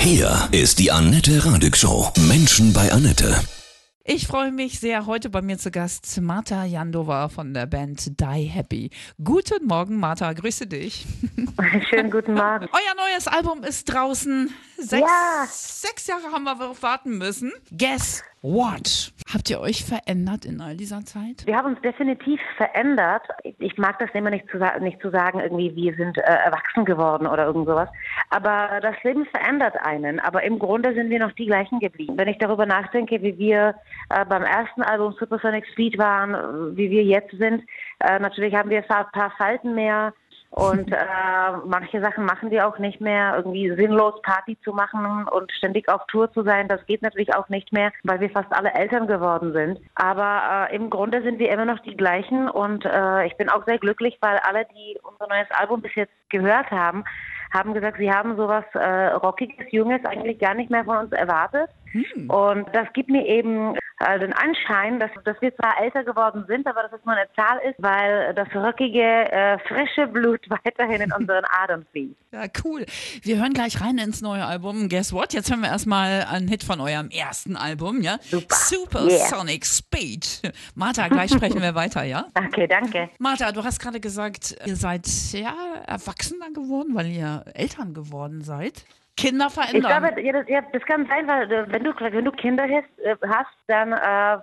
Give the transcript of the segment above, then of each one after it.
Hier ist die Annette Radig Show. Menschen bei Annette. Ich freue mich sehr. Heute bei mir zu Gast Marta Jandova von der Band Die Happy. Guten Morgen, Marta. Grüße dich. Schönen guten Morgen. Euer neues Album ist draußen. Sechs, Ja. sechs Jahre haben wir darauf warten müssen. Guess what? Habt ihr euch verändert in all dieser Zeit? Wir haben uns definitiv verändert. Ich mag das immer nicht zu, nicht zu sagen, irgendwie wir sind äh, erwachsen geworden oder irgend sowas. Aber das Leben verändert einen. Aber im Grunde sind wir noch die gleichen geblieben. Wenn ich darüber nachdenke, wie wir äh, beim ersten Album Supersonic Speed waren, äh, wie wir jetzt sind, äh, natürlich haben wir ein paar Falten mehr. Und äh, manche Sachen machen wir auch nicht mehr, irgendwie sinnlos Party zu machen und ständig auf Tour zu sein. Das geht natürlich auch nicht mehr, weil wir fast alle Eltern geworden sind. Aber äh, im Grunde sind wir immer noch die gleichen und äh, ich bin auch sehr glücklich, weil alle, die unser neues Album bis jetzt gehört haben, haben gesagt, sie haben sowas äh, Rockiges, Junges eigentlich gar nicht mehr von uns erwartet. Und das gibt mir eben äh, den Anschein, dass, dass wir zwar älter geworden sind, aber dass es nur eine Zahl ist, weil das rockige, äh, frische Blut weiterhin in unseren Adern fließt. Ja, cool. Wir hören gleich rein ins neue Album. Guess what? Jetzt hören wir erstmal einen Hit von eurem ersten Album, ja? Super. Supersonic Speed. Martha, gleich sprechen wir weiter, ja? Okay, danke. Martha, du hast gerade gesagt, ihr seid ja erwachsener geworden, weil ihr Eltern geworden seid. Kinder Ich verändern. glaube, ja, das, ja, das kann sein, weil äh, wenn du, wenn du Kinder hast, äh, hast dann äh,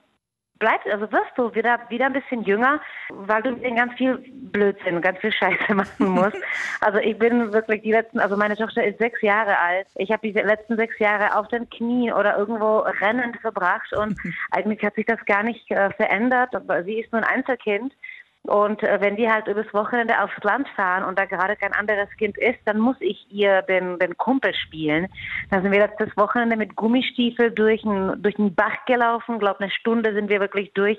bleibst, also wirst du wieder, wieder ein bisschen jünger, weil du den ganz viel Blödsinn, ganz viel Scheiße machen musst. also ich bin wirklich die letzten, also meine Tochter ist sechs Jahre alt. Ich habe die letzten sechs Jahre auf den Knien oder irgendwo rennend verbracht und eigentlich hat sich das gar nicht äh, verändert. Sie ist nur ein Einzelkind. Und äh, wenn wir halt übers Wochenende aufs Land fahren und da gerade kein anderes Kind ist, dann muss ich ihr den, den Kumpel spielen. Dann sind wir letztes Wochenende mit Gummistiefel durch einen durch einen Bach gelaufen. glaube eine Stunde sind wir wirklich durch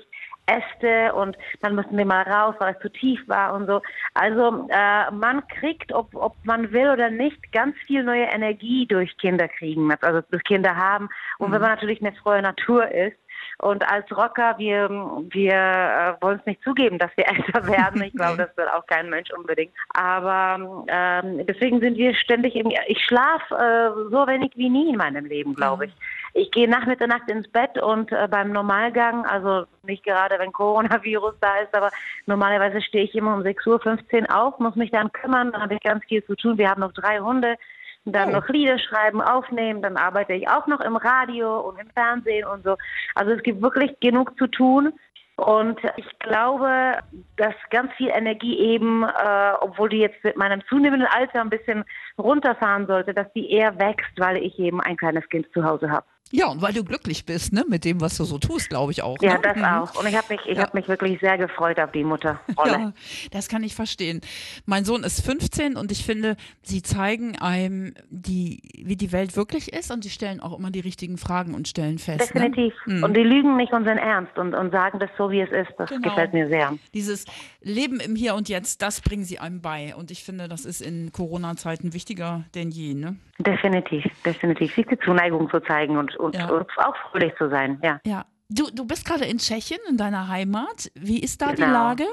Äste und dann mussten wir mal raus, weil es zu tief war und so. Also äh, man kriegt, ob, ob man will oder nicht, ganz viel neue Energie durch Kinder kriegen, also durch Kinder haben. Und wenn man natürlich eine frohe Natur ist, und als Rocker, wir, wir äh, wollen es nicht zugeben, dass wir älter werden. Ich glaube, das will auch kein Mensch unbedingt. Aber ähm, deswegen sind wir ständig im. Ich schlafe äh, so wenig wie nie in meinem Leben, glaube ich. Ich gehe nach Mitternacht ins Bett und äh, beim Normalgang, also nicht gerade wenn Coronavirus da ist, aber normalerweise stehe ich immer um 6.15 Uhr auf, muss mich dann kümmern, dann habe ich ganz viel zu tun. Wir haben noch drei Hunde dann noch Lieder schreiben, aufnehmen, dann arbeite ich auch noch im Radio und im Fernsehen und so. Also es gibt wirklich genug zu tun. Und ich glaube, dass ganz viel Energie eben, äh, obwohl die jetzt mit meinem zunehmenden Alter ein bisschen runterfahren sollte, dass die eher wächst, weil ich eben ein kleines Kind zu Hause habe. Ja, und weil du glücklich bist, ne, mit dem, was du so tust, glaube ich auch. Ja, ne? das Mhm. auch. Und ich habe mich, ich Ja. habe mich wirklich sehr gefreut auf die Mutterrolle. Ja, das kann ich verstehen. Mein Sohn ist 15 und ich finde, sie zeigen einem, die, wie die Welt wirklich ist und sie stellen auch immer die richtigen Fragen und stellen fest. Ne? Definitiv. Und die lügen nicht unseren Ernst und, und sagen das so, wie es ist. Das Genau. gefällt mir sehr. Dieses Leben im Hier und Jetzt, das bringen sie einem bei. Und ich finde, das ist in Corona-Zeiten wichtiger denn je. Ne? Definitiv, definitiv. Sich die Zuneigung zu zeigen und, und, Ja. und auch fröhlich zu sein, ja. Ja. Du, du bist gerade in Tschechien, in deiner Heimat. Wie ist da die Genau. Lage?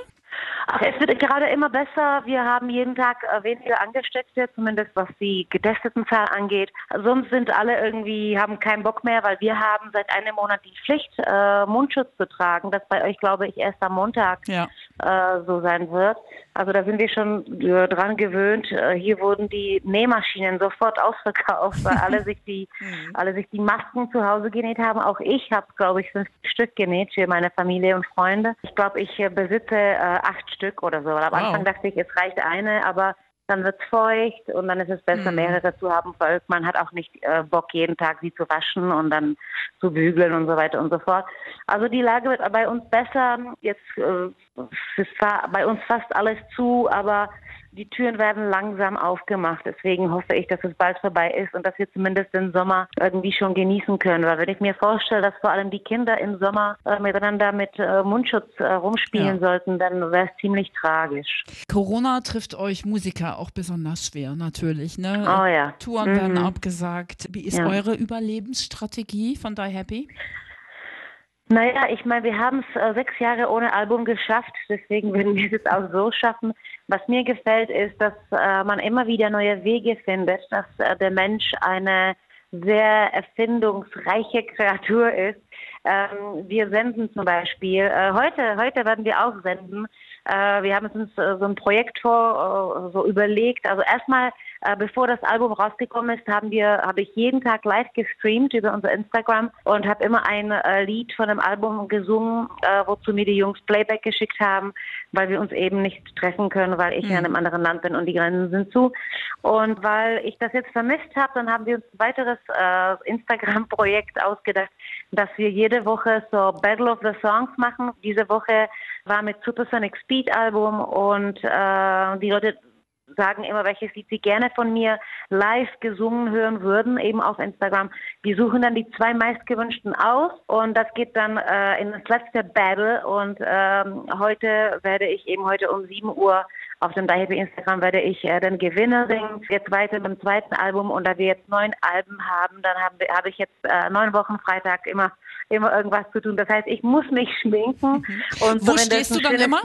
Ach, es wird gerade immer besser. Wir haben jeden Tag äh, weniger Angesteckte, zumindest was die getesteten Zahl angeht. Sonst sind alle irgendwie, haben keinen Bock mehr, weil wir haben seit einem Monat die Pflicht, äh, Mundschutz zu tragen, das bei euch, glaube ich, erst am Montag Ja. äh, so sein wird. Also da sind wir schon äh, dran gewöhnt. Äh, hier wurden die Nähmaschinen sofort ausverkauft, weil alle sich die, alle sich die Masken zu Hause genäht haben. Auch ich habe, glaube ich, fünf Stück genäht für meine Familie und Freunde. Ich glaube, ich äh, besitze acht Stück oder so. Weil am Wow. Anfang dachte ich, es reicht eine, aber dann wird's feucht und dann ist es besser, mehrere zu haben, weil man hat auch nicht äh, Bock, jeden Tag sie zu waschen und dann zu bügeln und so weiter und so fort. Also die Lage wird bei uns besser. Jetzt äh, ist bei uns fast alles zu, aber die Türen werden langsam aufgemacht. Deswegen hoffe ich, dass es bald vorbei ist und dass wir zumindest den Sommer irgendwie schon genießen können. Weil wenn ich mir vorstelle, dass vor allem die Kinder im Sommer äh, miteinander mit äh, Mundschutz äh, rumspielen Ja. sollten, dann wäre es ziemlich tragisch. Corona trifft euch Musiker auch besonders schwer, natürlich. Ne? Oh ja. Touren werden abgesagt. Wie ist Ja. eure Überlebensstrategie von Die Happy? Naja, ich meine, wir haben es äh, sechs Jahre ohne Album geschafft, deswegen würden wir es auch so schaffen. Was mir gefällt, ist, dass äh, man immer wieder neue Wege findet, dass äh, der Mensch eine sehr erfindungsreiche Kreatur ist. Ähm, wir senden zum Beispiel, äh, heute, heute werden wir auch senden. Äh, wir haben uns äh, so ein Projekt vor, so überlegt. Also erstmal äh, bevor das Album rausgekommen ist, haben wir, habe ich jeden Tag live gestreamt über unser Instagram und habe immer ein äh, Lied von dem Album gesungen, äh, wozu mir die Jungs Playback geschickt haben, weil wir uns eben nicht treffen können, weil ich mhm. in einem anderen Land bin und die Grenzen sind zu. Und weil ich das jetzt vermisst habe, dann haben wir uns ein weiteres äh, Instagram-Projekt ausgedacht, dass wir jede Woche so Battle of the Songs machen. Diese Woche war mit Supersonic Speed Album und äh, die Leute sagen immer, welches Lied sie gerne von mir live gesungen hören würden, eben auf Instagram. Wir suchen dann die zwei meistgewünschten aus und das geht dann äh, in das letzte Battle und ähm, heute werde ich eben heute um 7 Uhr auf dem Dahebi Instagram werde ich äh, den Gewinner singen. Jetzt weiter mit dem zweiten Album und da wir jetzt neun Alben haben, dann habe hab ich jetzt äh, neun Wochen Freitag immer immer irgendwas zu tun. Das heißt, ich muss mich schminken. Mhm. Und so, wo stehst du dann immer?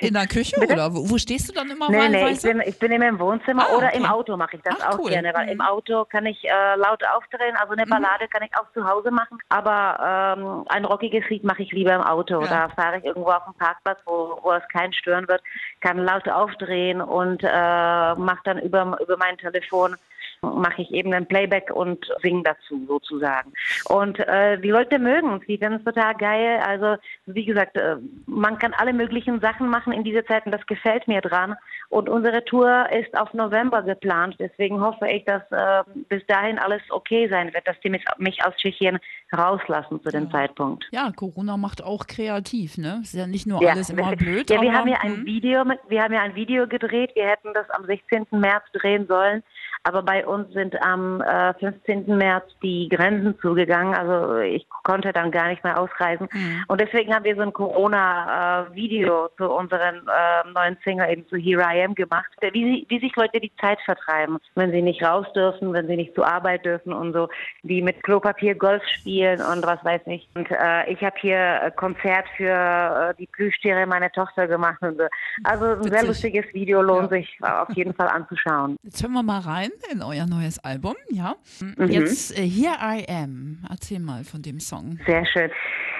In der Küche Bitte? oder wo, wo, stehst du dann immer? Nee, nee, ich bin, ich bin immer im Wohnzimmer ah, oder okay. im Auto mache ich das Ach, auch cool. gerne, weil mhm. im Auto kann ich äh, laut aufdrehen, also eine mhm. Ballade mhm. kann ich auch zu Hause machen, aber ähm, ein rockiges Lied mache ich lieber im Auto. Ja. Da fahre ich irgendwo auf dem Parkplatz, wo, wo es keinen stören wird, kann laut aufdrehen und äh, mache dann über, über mein Telefon mache ich eben ein Playback und singe dazu sozusagen. Und äh, die Leute mögen es, die finden es total geil. Also wie gesagt, äh, man kann alle möglichen Sachen machen in dieser Zeit und das gefällt mir dran. Und unsere Tour ist auf November geplant. Deswegen hoffe ich, dass äh, bis dahin alles okay sein wird, dass die mich, mich aus Tschechien rauslassen zu dem ja. Zeitpunkt. Ja, Corona macht auch kreativ, ne? Ist ja nicht nur ja. alles immer blöd. Ja, wir haben ja ein hm. Video wir haben ja ein Video gedreht. Wir hätten das am 16. März drehen sollen. Aber bei uns sind am äh, 15. März die Grenzen zugegangen. Also ich konnte dann gar nicht mehr ausreisen. Mhm. Und deswegen haben wir so ein Corona-Video äh, zu unseren äh, neuen Singer eben zu Here I Am gemacht, wie, wie sich Leute die Zeit vertreiben, wenn sie nicht raus dürfen, wenn sie nicht zur Arbeit dürfen und so, die mit Klopapier Golf spielen und was weiß ich. Und äh, ich habe hier Konzert für äh, die Plüschtiere meiner Tochter gemacht. Und so. Also ein Witzig. sehr lustiges Video lohnt ja. sich auf jeden Fall anzuschauen. Jetzt hören wir mal rein in euer neues Album, ja. Mhm. Jetzt äh, Here I Am. Erzähl mal von dem Song. Sehr schön.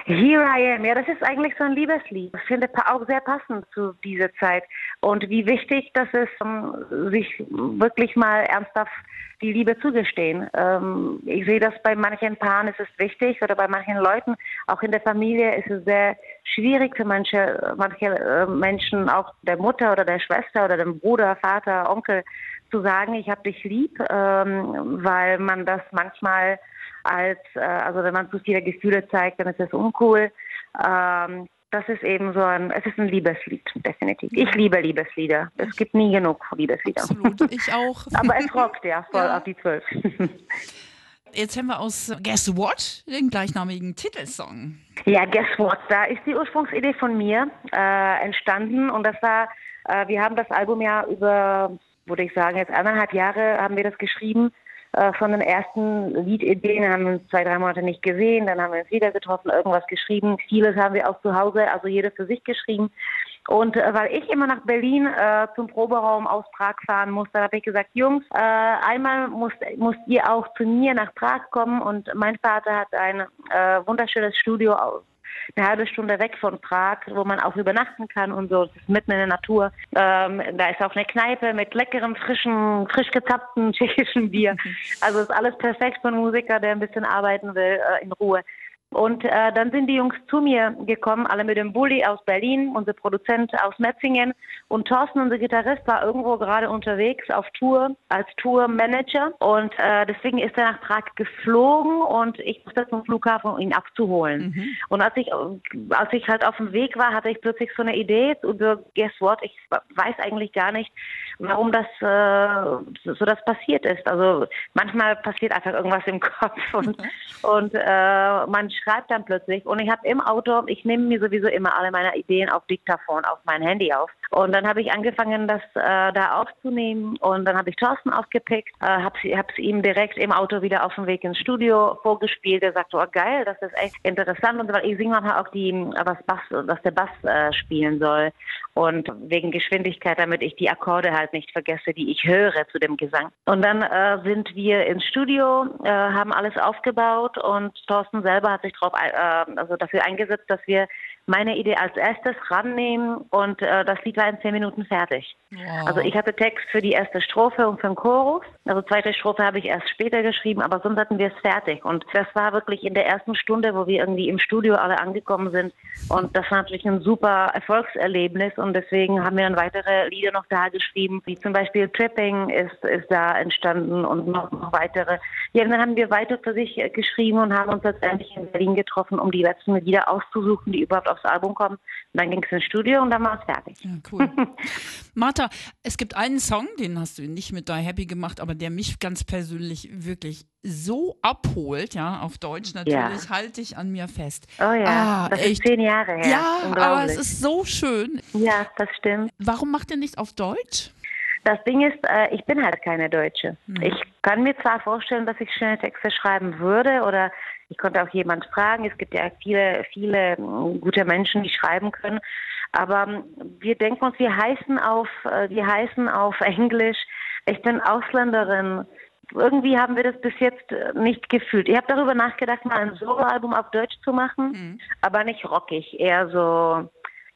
Here I Am, ja, das ist eigentlich so ein Liebeslied. Ich finde auch sehr passend zu dieser Zeit. Und wie wichtig das ist, um, sich wirklich mal ernsthaft die Liebe zugestehen. Ähm, ich sehe das bei manchen Paaren ist es wichtig oder bei manchen Leuten, auch in der Familie ist es sehr schwierig für manche, manche äh, Menschen, auch der Mutter oder der Schwester oder dem Bruder, Vater, Onkel, zu sagen, ich habe dich lieb, ähm, weil man das manchmal als, äh, also wenn man zu viele Gefühle zeigt, dann ist es uncool. Ähm, das ist eben so ein, es ist ein Liebeslied, definitiv. Ich liebe Liebeslieder. Es gibt nie genug Liebeslieder. Absolut, ich auch. Aber es rockt ja voll ja. auf die Zwölf. Jetzt haben wir aus Guess What den gleichnamigen Titelsong. Ja, Guess What, da ist die Ursprungsidee von mir äh, entstanden und das war, äh, wir haben das Album ja über, würde ich sagen, jetzt eineinhalb Jahre haben wir das geschrieben äh, von den ersten Liedideen haben wir uns zwei, drei Monate nicht gesehen, dann haben wir uns wieder getroffen, irgendwas geschrieben. Vieles haben wir auch zu Hause, also jeder für sich geschrieben. Und äh, weil ich immer nach Berlin äh, zum Proberaum aus Prag fahren musste, habe ich gesagt, Jungs, äh, einmal musst, musst ihr auch zu mir nach Prag kommen. Und mein Vater hat ein äh, wunderschönes Studio eine halbe Stunde weg von Prag, wo man auch übernachten kann und so. Das ist mitten in der Natur. Ähm, da ist auch eine Kneipe mit leckerem, frischen, frisch gezapften tschechischen Bier. Mhm. Also ist alles perfekt für einen Musiker, der ein bisschen arbeiten will, äh, in Ruhe. Und äh, dann sind die Jungs zu mir gekommen, alle mit dem Bulli aus Berlin, unser Produzent aus Metzingen. Und Thorsten, unser Gitarrist, war irgendwo gerade unterwegs auf Tour als Tourmanager. Und äh, deswegen ist er nach Prag geflogen und ich musste zum Flughafen, um ihn abzuholen. Mhm. Und als ich, als ich halt auf dem Weg war, hatte ich plötzlich so eine Idee über Guess What? Ich weiß eigentlich gar nicht, warum das äh, so das passiert ist. Also manchmal passiert einfach irgendwas im Kopf und, mhm. und äh, man schreibt dann plötzlich und ich habe im Auto, ich nehme mir sowieso immer alle meine Ideen auf Diktaphon, auf mein Handy auf. Und dann habe ich angefangen, das äh, da aufzunehmen und dann habe ich Thorsten aufgepickt, äh, habe es ihm direkt im Auto wieder auf dem Weg ins Studio vorgespielt. Er sagte, oh geil, das ist echt interessant und weil ich singe manchmal auch die, was Bass, was der Bass äh, spielen soll und wegen Geschwindigkeit, damit ich die Akkorde halt halt nicht vergesse, die ich höre zu dem Gesang. Und dann äh, sind wir ins Studio, äh, haben alles aufgebaut und Thorsten selber hat sich drauf, äh, also dafür eingesetzt, dass wir meine Idee als erstes rannehmen und äh, das Lied war in zehn Minuten fertig. Wow. Also ich hatte Text für die erste Strophe und für den Chorus. Also zweite Strophe habe ich erst später geschrieben, aber sonst hatten wir es fertig. Und das war wirklich in der ersten Stunde, wo wir irgendwie im Studio alle angekommen sind. Und das war natürlich ein super Erfolgserlebnis und deswegen haben wir dann weitere Lieder noch da geschrieben, wie zum Beispiel Tripping ist, ist da entstanden und noch, noch weitere. Ja, dann haben wir weiter für sich geschrieben und haben uns letztendlich in Berlin getroffen, um die letzten Lieder auszusuchen, die überhaupt aufs Album kommen. Und dann ging es ins Studio und dann war es fertig. Ja, cool. Martha, es gibt einen Song, den hast du nicht mit Die Happy gemacht, aber der mich ganz persönlich wirklich so abholt, ja, auf Deutsch natürlich, ja. halte ich an mir fest. Oh ja, ah, das echt. ist zehn Jahre her. Ja, aber es ist so schön. Ja, das stimmt. Warum macht ihr nicht auf Deutsch? Das Ding ist, äh, ich bin halt keine Deutsche. Hm. Ich kann mir zwar vorstellen, dass ich schöne Texte schreiben würde oder ich konnte auch jemand fragen. Es gibt ja viele, viele hm, gute Menschen, die schreiben können. Aber hm, wir denken uns, wir heißen auf, äh, wir heißen auf Englisch. Ich bin Ausländerin. Irgendwie haben wir das bis jetzt äh, nicht gefühlt. Ich habe darüber nachgedacht, mal ein Soloalbum auf Deutsch zu machen, mhm. aber nicht rockig, eher so,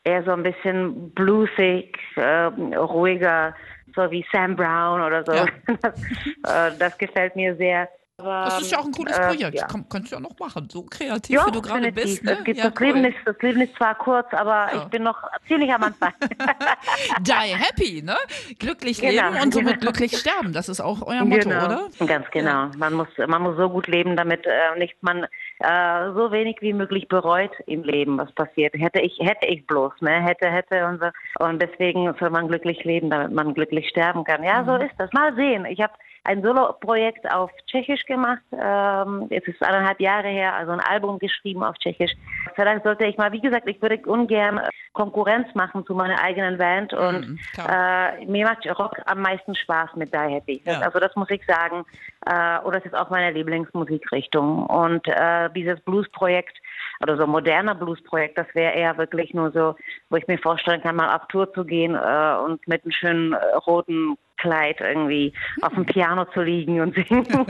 eher so ein bisschen bluesig, äh, ruhiger so wie Sam Brown oder so. Ja. Das, äh, das, gefällt mir sehr. Aber, das ist ja auch ein cooles äh, Projekt. Ja. Kann, kannst du ja noch machen. So kreativ, ja, wie du gerade bist. Ne? Gibt, ja, das, cool. Leben ist, das Leben ist zwar kurz, aber ich bin noch ziemlich am Anfang. Die happy, ne? Glücklich genau. leben und somit glücklich sterben. Das ist auch euer Motto, genau. oder? Ganz genau. Man muss, man muss so gut leben, damit äh, nicht man äh, so wenig wie möglich bereut im Leben, was passiert. Hätte ich, hätte ich bloß, ne? Hätte, hätte und so. Und deswegen soll man glücklich leben, damit man glücklich sterben kann. Ja, mhm. so ist das. Mal sehen. Ich habe ein Solo-Projekt auf Tschechisch gemacht. Ähm, es ist eineinhalb Jahre her, also ein Album geschrieben auf Tschechisch. Vielleicht sollte ich mal, wie gesagt, ich würde ungern Konkurrenz machen zu meiner eigenen Band und mhm, äh, mir macht Rock am meisten Spaß mit Die Happy. Ja. Also das muss ich sagen. Äh, und das ist auch meine Lieblingsmusikrichtung. Und äh, dieses Blues-Projekt oder so moderner Blues-Projekt, das wäre eher wirklich nur so, wo ich mir vorstellen kann, mal auf Tour zu gehen äh, und mit einem schönen äh, roten Kleid irgendwie auf dem Piano zu liegen und singen.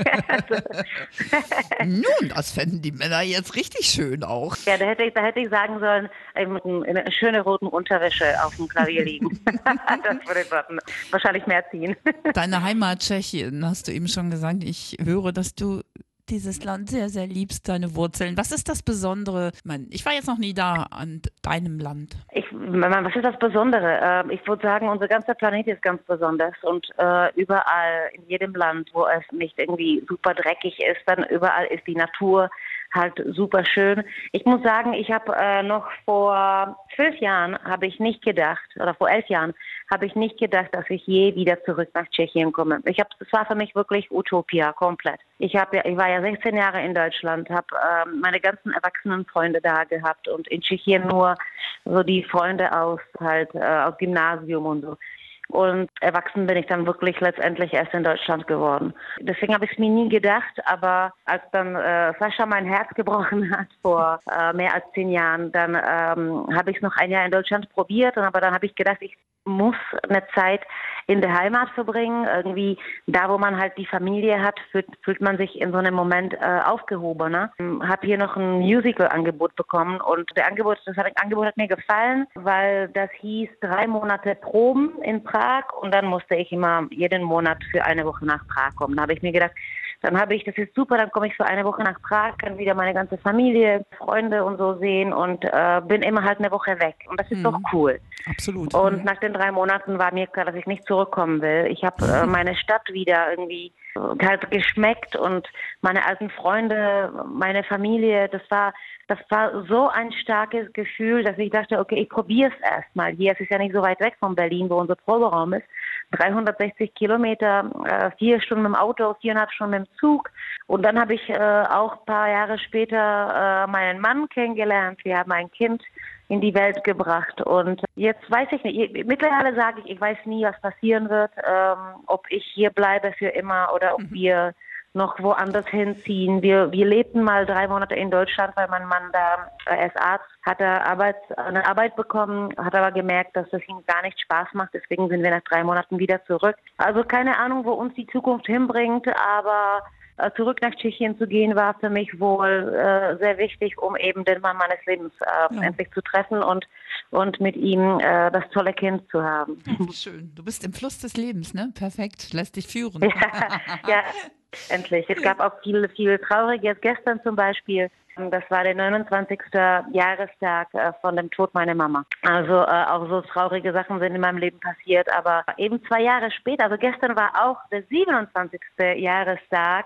Nun, das fänden die Männer jetzt richtig schön auch. Ja, da hätte ich, da hätte ich sagen sollen, in einer schönen roten Unterwäsche auf dem Klavier liegen. das würde wahrscheinlich mehr ziehen. Deine Heimat Tschechien, hast du eben schon gesagt. Ich höre, dass du dieses Land sehr, sehr liebst, deine Wurzeln. Was ist das Besondere? Ich war jetzt noch nie da an deinem Land. Ich, was ist das Besondere? Ähm, ich würde sagen, unser ganzer Planet ist ganz besonders und äh, überall in jedem Land, wo es nicht irgendwie super dreckig ist, dann überall ist die Natur halt super schön. Ich muss sagen, ich habe äh, noch vor zwölf Jahren habe ich nicht gedacht, oder vor elf Jahren habe ich nicht gedacht, dass ich je wieder zurück nach Tschechien komme. Ich habe, es war für mich wirklich Utopia komplett. Ich habe, ich war ja 16 Jahre in Deutschland, habe äh, meine ganzen erwachsenen Freunde da gehabt und in Tschechien nur so die Freunde aus halt äh, aus Gymnasium und so. Und erwachsen bin ich dann wirklich letztendlich erst in Deutschland geworden. Deswegen habe ich es mir nie gedacht, aber als dann äh, Sascha mein Herz gebrochen hat vor äh, mehr als zehn Jahren, dann ähm, habe ich es noch ein Jahr in Deutschland probiert, aber dann habe ich gedacht, ich muss eine Zeit in der Heimat verbringen. Irgendwie da, wo man halt die Familie hat, fühlt, fühlt man sich in so einem Moment äh, aufgehobener. Habe hier noch ein Musical-Angebot bekommen und der Angebot, das Angebot hat mir gefallen, weil das hieß drei Monate Proben in Prag und dann musste ich immer jeden Monat für eine Woche nach Prag kommen. Da habe ich mir gedacht, dann habe ich, das ist super, dann komme ich für eine Woche nach Prag, kann wieder meine ganze Familie, Freunde und so sehen und äh, bin immer halt eine Woche weg. Und das ist mhm. doch cool. Absolut. Und mhm. nach den drei Monaten war mir klar, dass ich nicht zurückkommen will. Ich habe äh, meine Stadt wieder irgendwie äh, halt geschmeckt und meine alten Freunde, meine Familie, das war, das war so ein starkes Gefühl, dass ich dachte, okay, ich probiere es erstmal. Hier, es ist ja nicht so weit weg von Berlin, wo unser Proberaum ist. 360 Kilometer, äh, vier Stunden dem Auto, viereinhalb Stunden dem Zug. Und dann habe ich äh, auch ein paar Jahre später äh, meinen Mann kennengelernt. Wir haben ein Kind in die Welt gebracht. Und jetzt weiß ich nicht, mittlerweile sage ich, ich weiß nie, was passieren wird, ähm, ob ich hier bleibe für immer oder ob mhm. wir noch woanders hinziehen. Wir, wir lebten mal drei Monate in Deutschland, weil mein Mann da äh, als Arzt hatte Arbeit, eine Arbeit bekommen, hat aber gemerkt, dass das ihm gar nicht Spaß macht. Deswegen sind wir nach drei Monaten wieder zurück. Also keine Ahnung, wo uns die Zukunft hinbringt, aber äh, zurück nach Tschechien zu gehen, war für mich wohl äh, sehr wichtig, um eben den Mann meines Lebens äh, ja. endlich zu treffen und, und mit ihm äh, das tolle Kind zu haben. Schön. Du bist im Fluss des Lebens, ne? Perfekt. Lässt dich führen. ja, ja endlich. Es gab auch viele, viele Trauriges. Gestern zum Beispiel das war der 29. Jahrestag äh, von dem Tod meiner Mama. Also äh, auch so traurige Sachen sind in meinem Leben passiert. Aber eben zwei Jahre später, also gestern war auch der 27. Jahrestag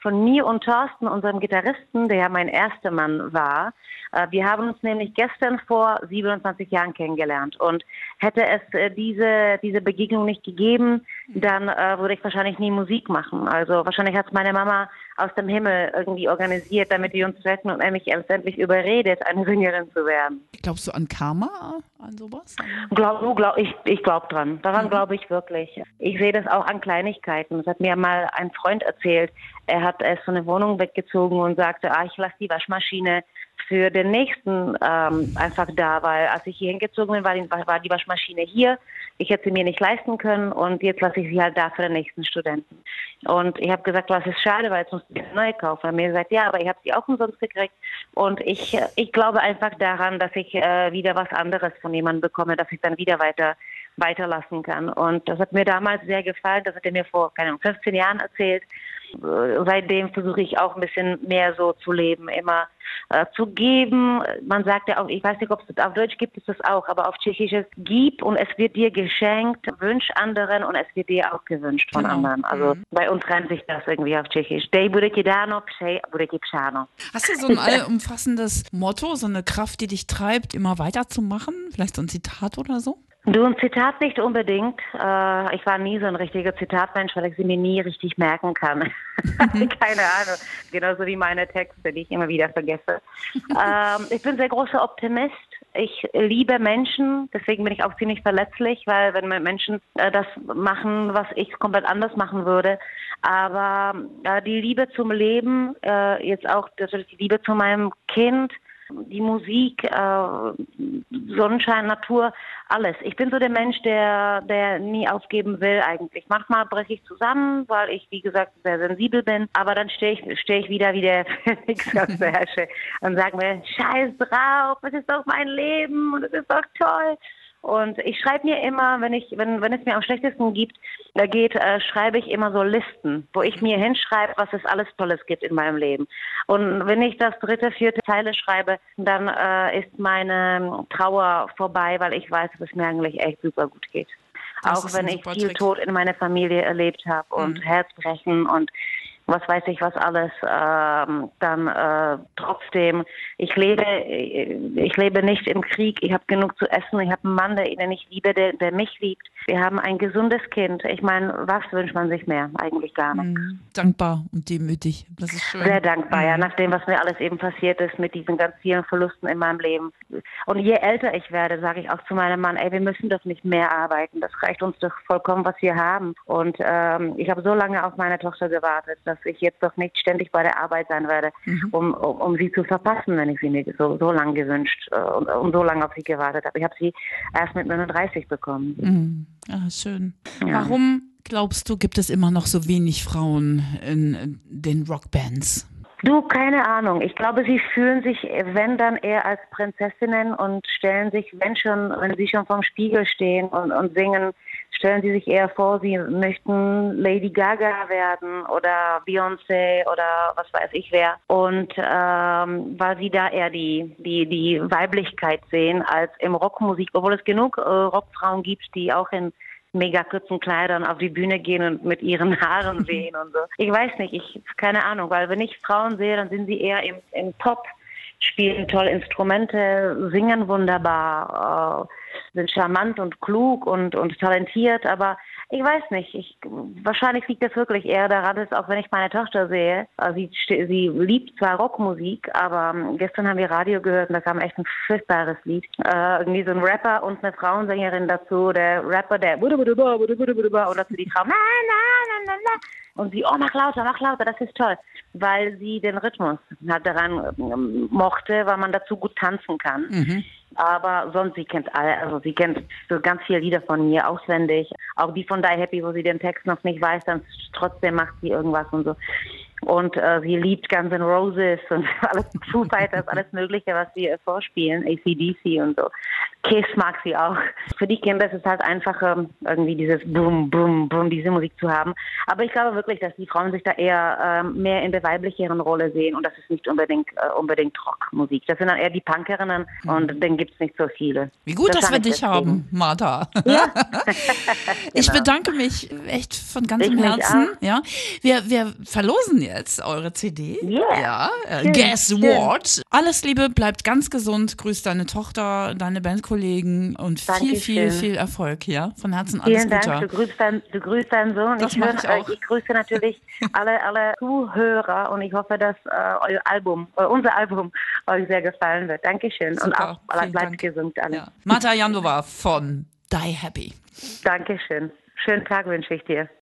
von mir und Thorsten, unserem Gitarristen, der ja mein erster Mann war. Äh, wir haben uns nämlich gestern vor 27 Jahren kennengelernt. Und hätte es diese, diese Begegnung nicht gegeben, dann äh, würde ich wahrscheinlich nie Musik machen. Also wahrscheinlich hat es meine Mama aus dem Himmel irgendwie organisiert, damit wir uns treffen und er mich letztendlich überredet, eine Sängerin zu werden. Glaubst du an Karma, an sowas? Glaub, glaub, ich ich glaube dran. Daran mhm. glaube ich wirklich. Ich sehe das auch an Kleinigkeiten. Das hat mir mal ein Freund erzählt. Er hat erst von der Wohnung weggezogen und sagte, ah, ich lasse die Waschmaschine für den nächsten ähm, einfach da, weil als ich hier hingezogen bin, war die, war die Waschmaschine hier. Ich hätte sie mir nicht leisten können und jetzt lasse ich sie halt da für den nächsten Studenten. Und ich habe gesagt, was ist schade, weil jetzt muss ich eine neue kaufen. Er mir gesagt, ja, aber ich habe sie auch umsonst gekriegt. Und ich, ich glaube einfach daran, dass ich äh, wieder was anderes von jemandem bekomme, dass ich dann wieder weiter weiterlassen kann. Und das hat mir damals sehr gefallen. Das hat er mir vor, keine Ahnung, 15 Jahren erzählt. Seitdem versuche ich auch ein bisschen mehr so zu leben, immer äh, zu geben. Man sagt ja auch, ich weiß nicht, ob es auf Deutsch gibt es das auch, aber auf Tschechisch ist gib und es wird dir geschenkt, wünsch anderen und es wird dir auch gewünscht von genau. anderen. Also mhm. bei uns reimt sich das irgendwie auf Tschechisch. Hast du so ein allumfassendes Motto, so eine Kraft, die dich treibt, immer weiterzumachen? Vielleicht so ein Zitat oder so? Du, ein Zitat nicht unbedingt. Äh, ich war nie so ein richtiger Zitatmensch, weil ich sie mir nie richtig merken kann. Mhm. Keine Ahnung. Genauso wie meine Texte, die ich immer wieder vergesse. ähm, ich bin ein sehr großer Optimist. Ich liebe Menschen, deswegen bin ich auch ziemlich verletzlich, weil wenn Menschen äh, das machen, was ich komplett anders machen würde. Aber äh, die Liebe zum Leben, jetzt auch natürlich die Liebe zu meinem Kind, die Musik, äh, Sonnenschein, Natur, alles. Ich bin so der Mensch, der, der nie aufgeben will eigentlich. Manchmal breche ich zusammen, weil ich, wie gesagt, sehr sensibel bin, aber dann stehe ich, stehe ich wieder wie der Phoenix aus der Herrsche und sage mir, scheiß drauf, es ist doch mein Leben und es ist doch toll. Und ich schreibe mir immer, wenn ich, wenn, wenn es mir am schlechtesten gibt, da geht, äh, schreibe ich immer so Listen, wo ich mir hinschreibe, was es alles Tolles gibt in meinem Leben. Und wenn ich das dritte, vierte Teile schreibe, dann äh, ist meine Trauer vorbei, weil ich weiß, dass es mir eigentlich echt super gut geht. Das Auch wenn ich viel Trick. Tod in meiner Familie erlebt habe und mhm. Herzbrechen und was weiß ich was alles, ähm, dann äh, trotzdem, ich lebe, ich lebe nicht im Krieg, ich habe genug zu essen, ich habe einen Mann, der ihn ich liebe, der, der mich liebt. Wir haben ein gesundes Kind. Ich meine, was wünscht man sich mehr? Eigentlich gar nicht. Mhm. Dankbar und demütig. Das ist schön. Sehr dankbar, mhm. ja, nach dem, was mir alles eben passiert ist mit diesen ganz vielen Verlusten in meinem Leben. Und je älter ich werde, sage ich auch zu meinem Mann, ey, wir müssen doch nicht mehr arbeiten. Das reicht uns doch vollkommen, was wir haben. Und ähm, ich habe so lange auf meine Tochter gewartet, dass ich jetzt doch nicht ständig bei der Arbeit sein werde, mhm. um, um, um, sie zu verpassen, wenn ich sie mir so, so lange gewünscht äh, und, und so lange auf sie gewartet habe. Ich habe sie erst mit 39 bekommen. Mhm. Ah, schön. Ja. Warum glaubst du, gibt es immer noch so wenig Frauen in den Rockbands? Du, keine Ahnung. Ich glaube, sie fühlen sich, wenn dann eher als Prinzessinnen und stellen sich, wenn schon, wenn sie schon vorm Spiegel stehen und, und singen, stellen sie sich eher vor, sie möchten Lady Gaga werden oder Beyoncé oder was weiß ich wer. Und ähm, weil sie da eher die, die, die Weiblichkeit sehen als im Rockmusik, obwohl es genug äh, Rockfrauen gibt, die auch in mega kurzen Kleidern auf die Bühne gehen und mit ihren Haaren wehen und so. Ich weiß nicht, ich keine Ahnung, weil wenn ich Frauen sehe, dann sind sie eher im, im Pop, spielen toll Instrumente, singen wunderbar, äh, sind charmant und klug und, und talentiert, aber ich weiß nicht. Ich, wahrscheinlich liegt das wirklich eher daran, dass auch wenn ich meine Tochter sehe, also sie, sie liebt zwar Rockmusik, aber ähm, gestern haben wir Radio gehört und da kam echt ein furchtbares Lied. Äh, irgendwie so ein Rapper und eine Frauensängerin dazu. Der Rapper, der und dazu die Frau, na, na, na, na. Und sie, oh, mach lauter, mach lauter, das ist toll. Weil sie den Rhythmus halt daran ähm, mochte, weil man dazu gut tanzen kann. Mhm. Aber sonst, sie kennt alle, also sie kennt so ganz viele Lieder von mir auswendig. Auch die von Die Happy, wo sie den Text noch nicht weiß, dann trotzdem macht sie irgendwas und so. Und äh, sie liebt Guns N' Roses und alles Foo Fighters, alles Mögliche, was wir vorspielen, ACDC und so. Kiss mag sie auch. Für die Kinder ist es halt einfacher, ähm, irgendwie dieses Boom, Boom, Boom, diese Musik zu haben. Aber ich glaube wirklich, dass die Frauen sich da eher äh, mehr in der weiblicheren Rolle sehen und das ist nicht unbedingt äh, unbedingt Rockmusik. Das sind dann eher die Punkerinnen mhm. und dann gibt es nicht so viele. Wie gut, das dass wir dich deswegen. haben, Martha. Ja. genau. Ich bedanke mich echt von ganzem ich Herzen. Ja, wir, wir verlosen jetzt eure CD. Yeah. Ja, äh, Guess. What. Alles Liebe, bleibt ganz gesund. Grüß deine Tochter, deine Band Kollegen und viel, viel, viel Erfolg hier. Von Herzen alles Vielen Gute. Dank. Du grüßt, dein, du grüßt deinen Sohn. Das ich, höre, ich, auch. ich grüße natürlich alle, alle Zuhörer und ich hoffe, dass äh, euer Album, äh, unser Album euch sehr gefallen wird. Dankeschön. Super. Und auch bleibt Dank. gesund alle. Ja. Marta Jandova von Die Happy. Dankeschön. Schönen Tag wünsche ich dir.